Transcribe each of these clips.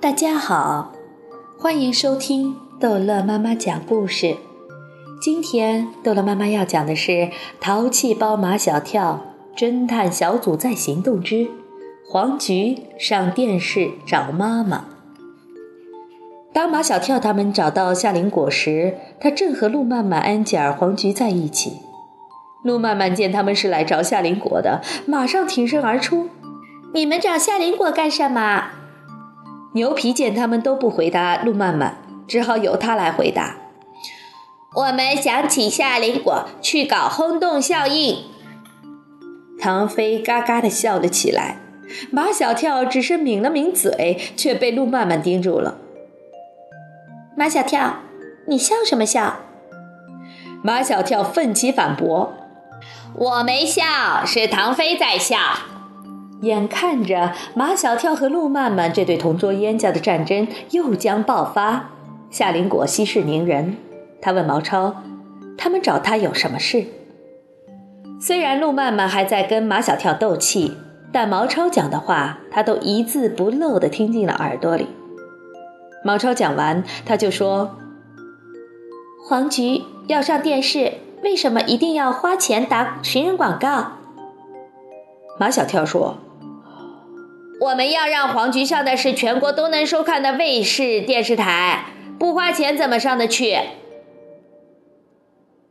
大家好，欢迎收听逗乐妈妈讲故事。今天逗乐妈妈要讲的是《淘气包马小跳》侦探小组在行动之黄菊上电视找妈妈。当马小跳他们找到夏林果时，他正和路曼曼、安吉尔、黄菊在一起。路曼曼见他们是来找夏林果的，马上挺身而出：“你们找夏林果干什么？”牛皮见他们都不回答路曼曼，只好由他来回答：“我们想请夏林果去搞轰动效应。”唐飞嘎嘎的笑了起来，马小跳只是抿了抿嘴，却被路曼曼盯住了。马小跳，你笑什么笑？马小跳奋起反驳：“我没笑，是唐飞在笑。”眼看着马小跳和陆曼曼这对同桌冤家的战争又将爆发，夏林果息事宁人。他问毛超：“他们找他有什么事？”虽然陆曼曼还在跟马小跳斗气，但毛超讲的话，他都一字不漏地听进了耳朵里。毛超讲完，他就说：“黄菊要上电视，为什么一定要花钱打寻人广告？”马小跳说。我们要让黄菊上的是全国都能收看的卫视电视台，不花钱怎么上得去？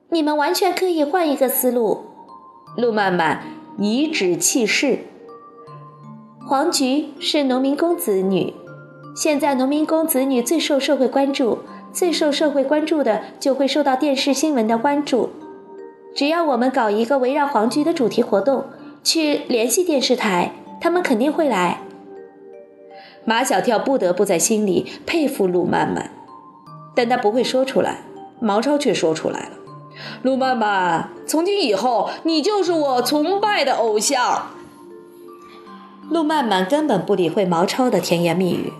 你们完全可以换一个思路。陆曼曼颐指气使。黄菊是农民工子女，现在农民工子女最受社会关注，最受社会关注的就会受到电视新闻的关注。只要我们搞一个围绕黄菊的主题活动，去联系电视台。他们肯定会来。马小跳不得不在心里佩服陆曼曼，但他不会说出来。毛超却说出来了：“陆曼曼，从今以后你就是我崇拜的偶像。”陆曼曼根本不理会毛超的甜言蜜语，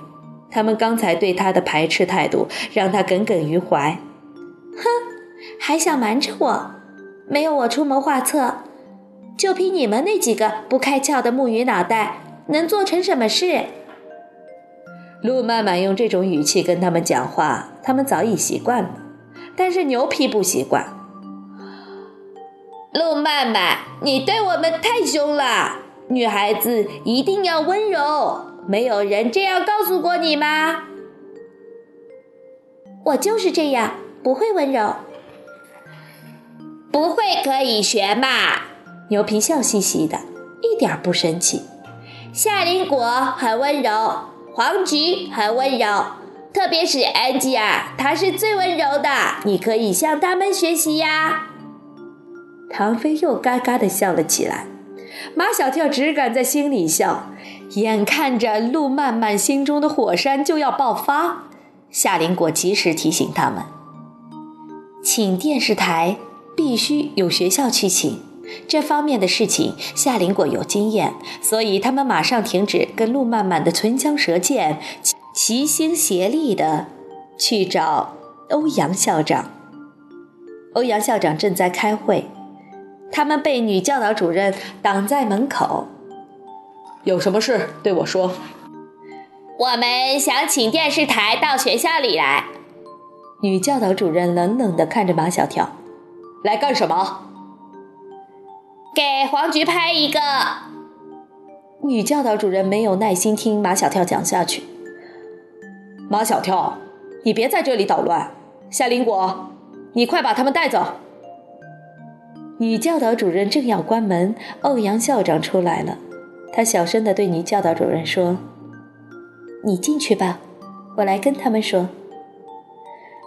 他们刚才对他的排斥态度让他耿耿于怀。哼，还想瞒着我？没有我出谋划策。就凭你们那几个不开窍的木鱼脑袋，能做成什么事？路曼曼用这种语气跟他们讲话，他们早已习惯了。但是牛皮不习惯。路曼曼，你对我们太凶了，女孩子一定要温柔。没有人这样告诉过你吗？我就是这样，不会温柔。不会可以学嘛。牛皮笑嘻嘻的，一点不生气。夏林果很温柔，黄菊很温柔，特别是安吉尔，她是最温柔的。你可以向他们学习呀。唐飞又嘎嘎地笑了起来。马小跳只敢在心里笑，眼看着路曼曼心中的火山就要爆发。夏林果及时提醒他们，请电视台必须有学校去请。这方面的事情，夏林果有经验，所以他们马上停止跟陆漫漫的唇枪舌剑，齐心协力的去找欧阳校长。欧阳校长正在开会，他们被女教导主任挡在门口。有什么事对我说？我们想请电视台到学校里来。女教导主任冷冷地看着马小跳，来干什么？给黄菊拍一个。女教导主任没有耐心听马小跳讲下去。马小跳，你别在这里捣乱。夏林果，你快把他们带走。女教导主任正要关门，欧阳校长出来了。他小声地对女教导主任说：“你进去吧，我来跟他们说。”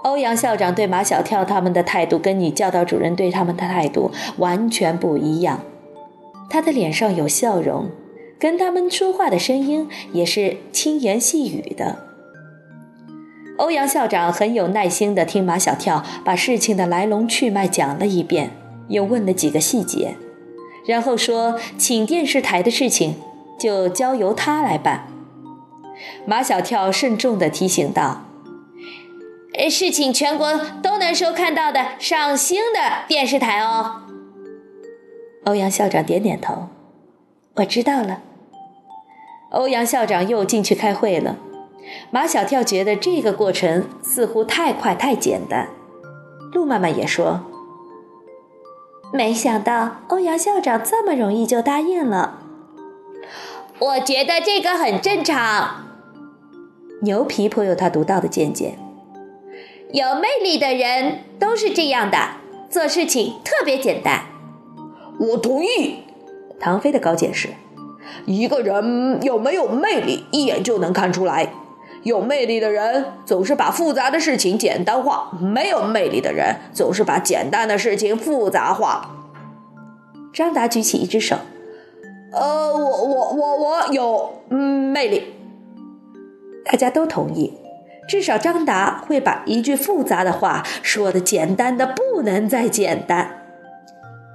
欧阳校长对马小跳他们的态度跟女教导主任对他们的态度完全不一样，他的脸上有笑容，跟他们说话的声音也是轻言细语的。欧阳校长很有耐心地听马小跳把事情的来龙去脉讲了一遍，又问了几个细节，然后说：“请电视台的事情就交由他来办。”马小跳慎重地提醒道。是请全国都能收看到的上星的电视台哦。欧阳校长点点头，我知道了。欧阳校长又进去开会了。马小跳觉得这个过程似乎太快太简单。陆妈妈也说：“没想到欧阳校长这么容易就答应了。”我觉得这个很正常。牛皮颇有他独到的见解。有魅力的人都是这样的，做事情特别简单。我同意。唐飞的高见是：一个人有没有魅力，一眼就能看出来。有魅力的人总是把复杂的事情简单化，没有魅力的人总是把简单的事情复杂化。张达举起一只手。呃，我我我我有魅力，大家都同意，至少张达会把一句复杂的话说的简单的不能再简单。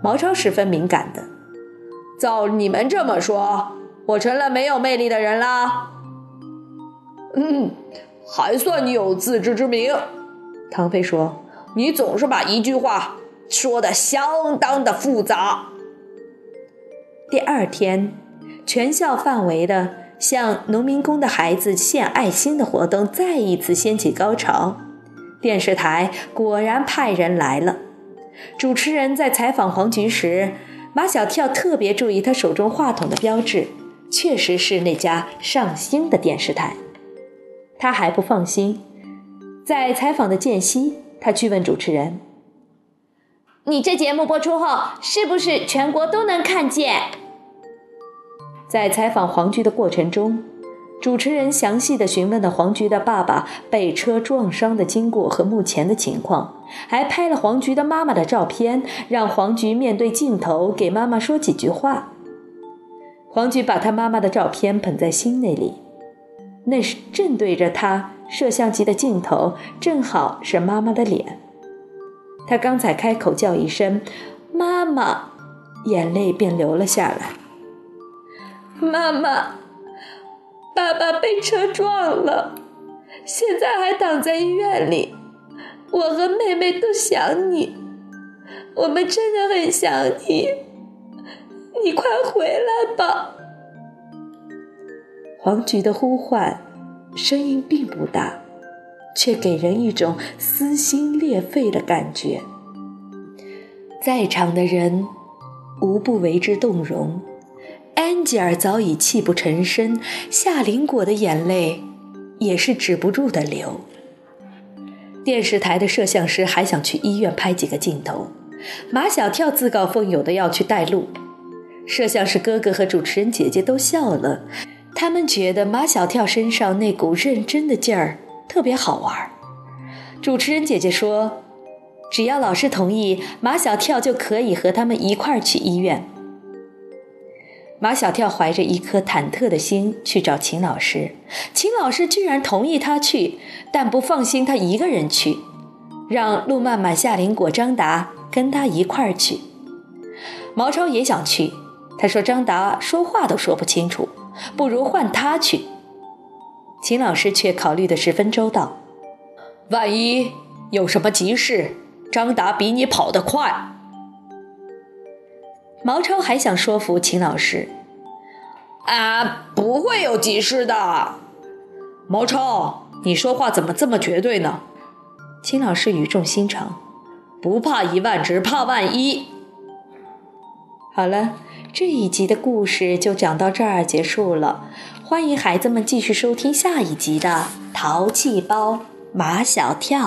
毛超十分敏感的，照你们这么说，我成了没有魅力的人啦。嗯，还算你有自知之明。唐飞说：“你总是把一句话说的相当的复杂。”第二天，全校范围的向农民工的孩子献爱心的活动再一次掀起高潮。电视台果然派人来了。主持人在采访黄菊时，马小跳特别注意他手中话筒的标志，确实是那家上星的电视台。他还不放心，在采访的间隙，他去问主持人：“你这节目播出后，是不是全国都能看见？”在采访黄菊的过程中，主持人详细的询问了黄菊的爸爸被车撞伤的经过和目前的情况，还拍了黄菊的妈妈的照片，让黄菊面对镜头给妈妈说几句话。黄菊把她妈妈的照片捧在心那里，那是正对着她摄像机的镜头，正好是妈妈的脸。她刚才开口叫一声“妈妈”，眼泪便流了下来。妈妈，爸爸被车撞了，现在还躺在医院里。我和妹妹都想你，我们真的很想你，你快回来吧。黄菊的呼唤声音并不大，却给人一种撕心裂肺的感觉。在场的人无不为之动容。安吉尔早已泣不成声，夏林果的眼泪也是止不住的流。电视台的摄像师还想去医院拍几个镜头，马小跳自告奋勇的要去带路。摄像师哥哥和主持人姐姐都笑了，他们觉得马小跳身上那股认真的劲儿特别好玩。主持人姐姐说：“只要老师同意，马小跳就可以和他们一块儿去医院。”马小跳怀着一颗忐忑的心去找秦老师，秦老师居然同意他去，但不放心他一个人去，让陆曼曼、夏林果、张达跟他一块儿去。毛超也想去，他说张达说话都说不清楚，不如换他去。秦老师却考虑得十分周到，万一有什么急事，张达比你跑得快。毛超还想说服秦老师：“啊，不会有急事的。”毛超，你说话怎么这么绝对呢？秦老师语重心长：“不怕一万，只怕万一。”好了，这一集的故事就讲到这儿结束了。欢迎孩子们继续收听下一集的《淘气包马小跳》。